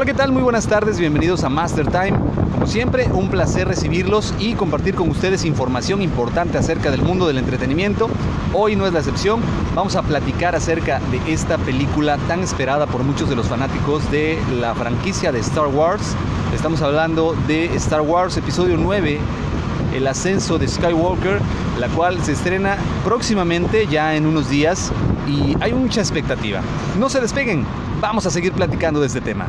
Hola, ¿qué tal? Muy buenas tardes, bienvenidos a Master Time. Como siempre, un placer recibirlos y compartir con ustedes información importante acerca del mundo del entretenimiento. Hoy no es la excepción, vamos a platicar acerca de esta película tan esperada por muchos de los fanáticos de la franquicia de Star Wars. Estamos hablando de Star Wars Episodio 9, el ascenso de Skywalker, la cual se estrena próximamente, ya en unos días, y hay mucha expectativa. No se despeguen, vamos a seguir platicando de este tema.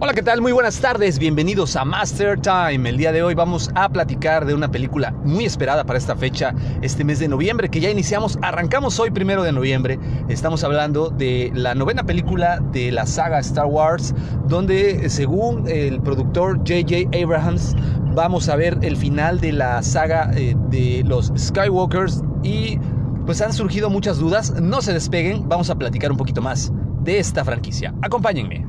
Hola, ¿qué tal? Muy buenas tardes, bienvenidos a Master Time. El día de hoy vamos a platicar de una película muy esperada para esta fecha, este mes de noviembre, que ya iniciamos, arrancamos hoy primero de noviembre. Estamos hablando de la novena película de la saga Star Wars, donde según el productor J.J. Abrahams, vamos a ver el final de la saga eh, de los Skywalkers y pues han surgido muchas dudas. No se despeguen, vamos a platicar un poquito más de esta franquicia. Acompáñenme.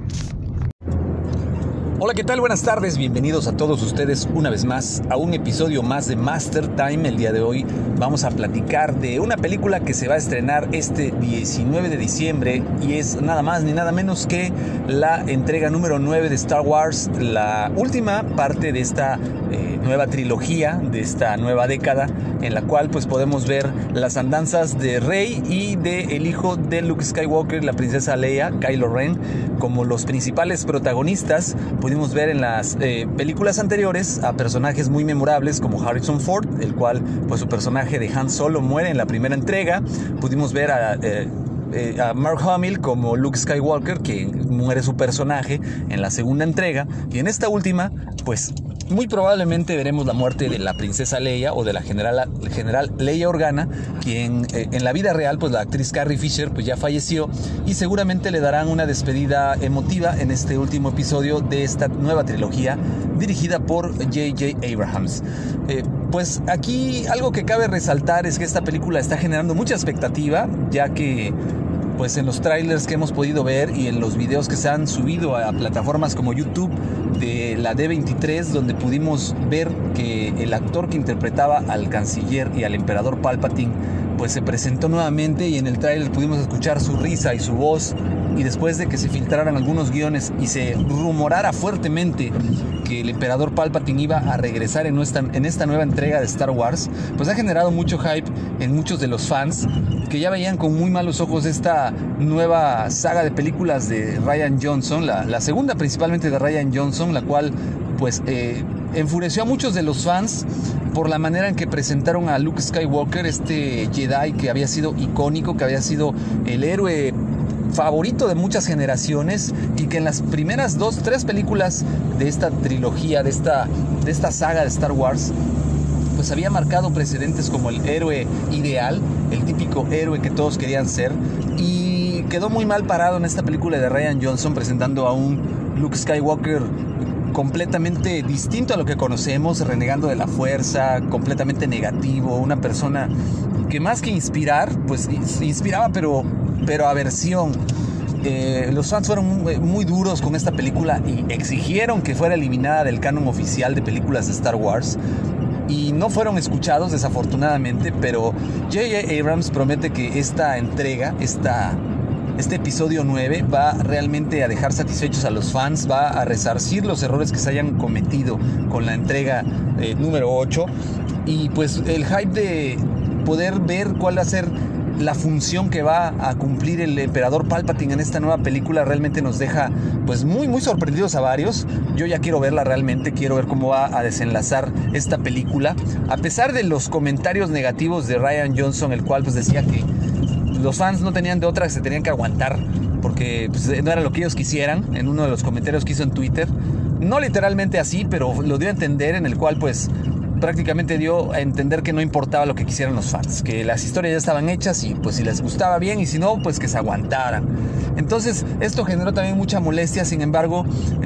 Hola, ¿qué tal? Buenas tardes, bienvenidos a todos ustedes una vez más a un episodio más de Master Time. El día de hoy vamos a platicar de una película que se va a estrenar este 19 de diciembre y es nada más ni nada menos que la entrega número 9 de Star Wars, la última parte de esta eh, nueva trilogía, de esta nueva década, en la cual pues podemos ver las andanzas de Rey y de el hijo de Luke Skywalker, la princesa Leia, Kylo Ren, como los principales protagonistas pudimos ver en las eh, películas anteriores a personajes muy memorables como Harrison Ford, el cual pues su personaje de Han Solo muere en la primera entrega. Pudimos ver a... Eh, eh, a Mark Hamill como Luke Skywalker, que muere su personaje en la segunda entrega, y en esta última, pues muy probablemente veremos la muerte de la princesa Leia o de la general, general Leia Organa, quien eh, en la vida real, pues la actriz Carrie Fisher, pues ya falleció y seguramente le darán una despedida emotiva en este último episodio de esta nueva trilogía dirigida por J.J. Abrahams. Eh, pues aquí algo que cabe resaltar es que esta película está generando mucha expectativa, ya que pues en los trailers que hemos podido ver y en los videos que se han subido a plataformas como YouTube de la D23, donde pudimos ver que el actor que interpretaba al canciller y al emperador Palpatine, pues se presentó nuevamente y en el trailer pudimos escuchar su risa y su voz. Y después de que se filtraran algunos guiones y se rumorara fuertemente que el emperador Palpatine iba a regresar en, esta nueva entrega de Star Wars, pues ha generado mucho hype en muchos de los fans que ya veían con muy malos ojos esta nueva saga de películas de Ryan Johnson, la, segunda principalmente de Ryan Johnson, la cual pues eh, enfureció a muchos de los fans por la manera en que presentaron a Luke Skywalker, este Jedi que había sido icónico, que había sido el héroe favorito de muchas generaciones y que en las primeras dos, tres películas de esta trilogía, de esta, de esta saga de Star Wars, pues había marcado precedentes como el héroe ideal, el típico héroe que todos querían ser, y quedó muy mal parado en esta película de Ryan Johnson presentando a un Luke Skywalker completamente distinto a lo que conocemos, renegando de la fuerza, completamente negativo, una persona que más que inspirar, pues inspiraba pero, pero aversión. Eh, los fans fueron muy duros con esta película y exigieron que fuera eliminada del canon oficial de películas de Star Wars y no fueron escuchados desafortunadamente, pero J.J. Abrams promete que esta entrega, esta, este episodio 9 va realmente a dejar satisfechos a los fans, va a resarcir los errores que se hayan cometido con la entrega eh, número 8 y pues el hype de poder ver cuál va a ser la función que va a cumplir el emperador Palpatine en esta nueva película realmente nos deja pues muy muy sorprendidos a varios. Yo ya quiero verla realmente, quiero ver cómo va a desenlazar esta película. A pesar de los comentarios negativos de Ryan Johnson, el cual pues decía que los fans no tenían de otra que se tenían que aguantar porque pues, no era lo que ellos quisieran en uno de los comentarios que hizo en Twitter. No literalmente así, pero lo dio a entender en el cual pues prácticamente dio a entender que no importaba lo que quisieran los fans, que las historias ya estaban hechas y pues si les gustaba bien y si no, pues que se aguantaran. Entonces esto generó también mucha molestia, sin embargo, J.J.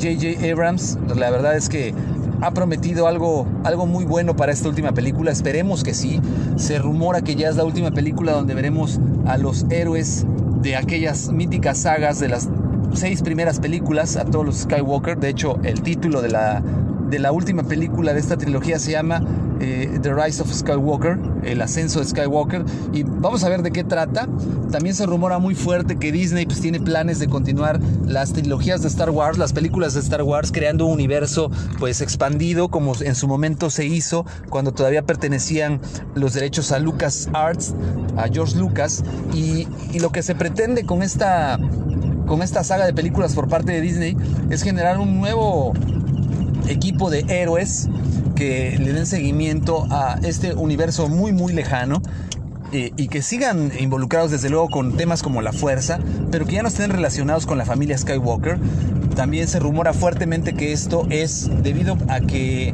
Eh, Abrams, la verdad es que ha prometido algo, algo muy bueno para esta última película, esperemos que sí. Se rumora que ya es la última película donde veremos a los héroes de aquellas míticas sagas de las seis primeras películas, a todos los Skywalker. De hecho, el título de la de la última película de esta trilogía se llama eh, The Rise of Skywalker, el ascenso de Skywalker, y vamos a ver de qué trata. También se rumora muy fuerte que Disney pues, tiene planes de continuar las trilogías de Star Wars, las películas de Star Wars, creando un universo pues expandido como en su momento se hizo cuando todavía pertenecían los derechos a Lucas Arts, a George Lucas, y, y lo que se pretende con esta con esta saga de películas por parte de Disney es generar un nuevo equipo de héroes que le den seguimiento a este universo muy muy lejano eh, y que sigan involucrados desde luego con temas como la fuerza, pero que ya no estén relacionados con la familia Skywalker. También se rumora fuertemente que esto es debido a que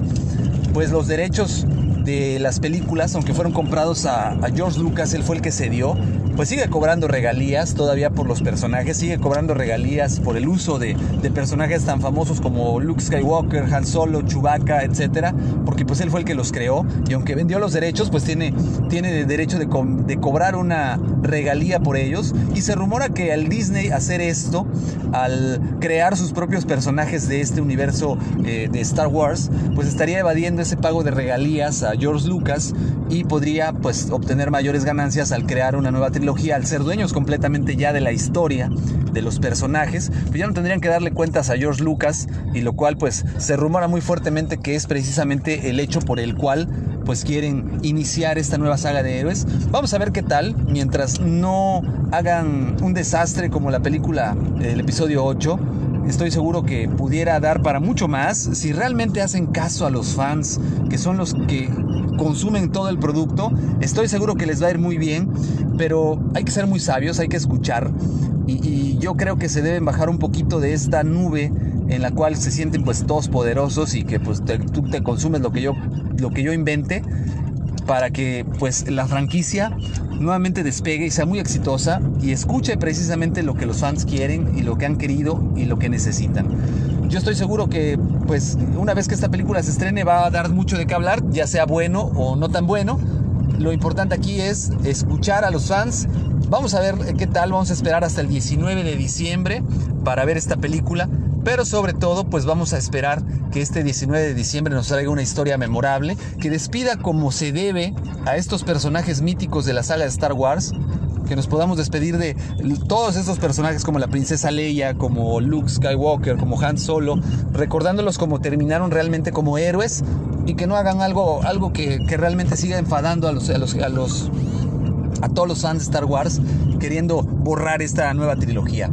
pues los derechos de las películas, aunque fueron comprados a, George Lucas, él fue el que se dio pues sigue cobrando regalías todavía por los personajes, sigue cobrando regalías por el uso de, personajes tan famosos como Luke Skywalker, Han Solo, Chewbacca, etcétera, porque pues él fue el que los creó y aunque vendió los derechos, pues tiene, tiene derecho de, de cobrar una regalía por ellos y se rumora que al Disney hacer esto, al crear sus propios personajes de este universo eh, de Star Wars, pues estaría evadiendo ese pago de regalías a George Lucas y podría pues obtener mayores ganancias al crear una nueva al ser dueños completamente ya de la historia, de los personajes, pues ya no tendrían que darle cuentas a George Lucas, y lo cual pues se rumora muy fuertemente que es precisamente el hecho por el cual pues quieren iniciar esta nueva saga de héroes. Vamos a ver qué tal, mientras no hagan un desastre como la película, el episodio 8 estoy seguro que pudiera dar para mucho más si realmente hacen caso a los fans, que son los que consumen todo el producto. Estoy seguro que les va a ir muy bien, pero hay que ser muy sabios, hay que escuchar. Y, yo creo que se deben bajar un poquito de esta nube en la cual se sienten pues todos poderosos y que pues tú te consumes lo que yo, lo que yo invente para que pues la franquicia nuevamente despegue y sea muy exitosa y escuche precisamente lo que los fans quieren y lo que han querido y lo que necesitan. Yo estoy seguro que pues una vez que esta película se estrene va a dar mucho de qué hablar, ya sea bueno o no tan bueno. Lo importante aquí es escuchar a los fans. Vamos a ver qué tal, vamos a esperar hasta el 19 de diciembre para ver esta película pero sobre todo pues vamos a esperar que este 19 de diciembre nos traiga una historia memorable, que despida como se debe a estos personajes míticos de la saga de Star Wars, que nos podamos despedir de todos estos personajes como la princesa Leia, como Luke Skywalker, como Han Solo, recordándolos como terminaron realmente como héroes y que no hagan algo, algo que, realmente siga enfadando a los, a los a todos los fans de Star Wars queriendo borrar esta nueva trilogía.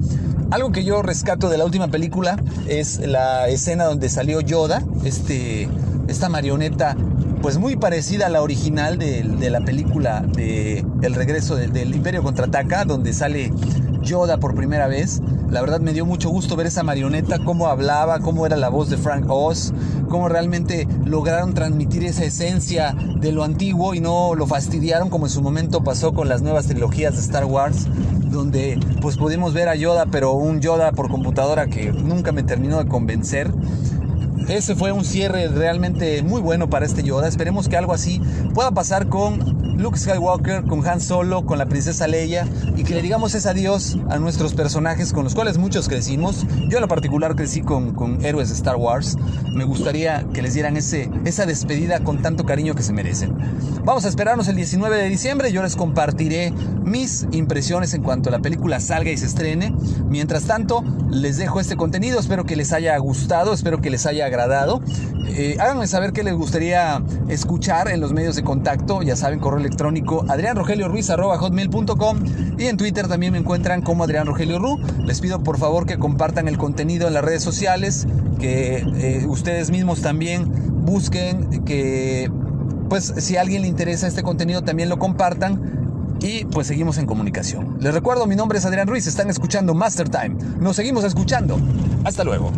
Algo que yo rescato de la última película es la escena donde salió Yoda, este, esta marioneta pues muy parecida a la original de, la película de El regreso del Imperio Contraataca, donde sale Yoda por primera vez. La verdad me dio mucho gusto ver esa marioneta, cómo hablaba, cómo era la voz de Frank Oz, cómo realmente lograron transmitir esa esencia de lo antiguo y no lo fastidiaron como en su momento pasó con las nuevas trilogías de Star Wars donde pues pudimos ver a Yoda, pero un Yoda por computadora que nunca me terminó de convencer. Ese fue un cierre realmente muy bueno para este Yoda. Esperemos que algo así pueda pasar con Luke Skywalker, con Han Solo, con la princesa Leia y que le digamos ese adiós a nuestros personajes con los cuales muchos crecimos. Yo en lo particular crecí con, con héroes de Star Wars. Me gustaría que les dieran ese, esa despedida con tanto cariño que se merecen. Vamos a esperarnos el 19 de diciembre. Yo les compartiré mis impresiones en cuanto a la película salga y se estrene. Mientras tanto, les dejo este contenido. Espero que les haya gustado, espero que les haya agradado. Eh, háganme saber qué les gustaría escuchar en los medios de contacto. Ya saben, correo electrónico adrianrogelioruiz.com y en Twitter también me encuentran como Adrián Rogelio Ru. Les pido por favor que compartan el contenido en las redes sociales, que eh, ustedes mismos también busquen que pues si a alguien le interesa este contenido también lo compartan y pues seguimos en comunicación. Les recuerdo, mi nombre es Adrián Ruiz, están escuchando Master Time. Nos seguimos escuchando. Hasta luego.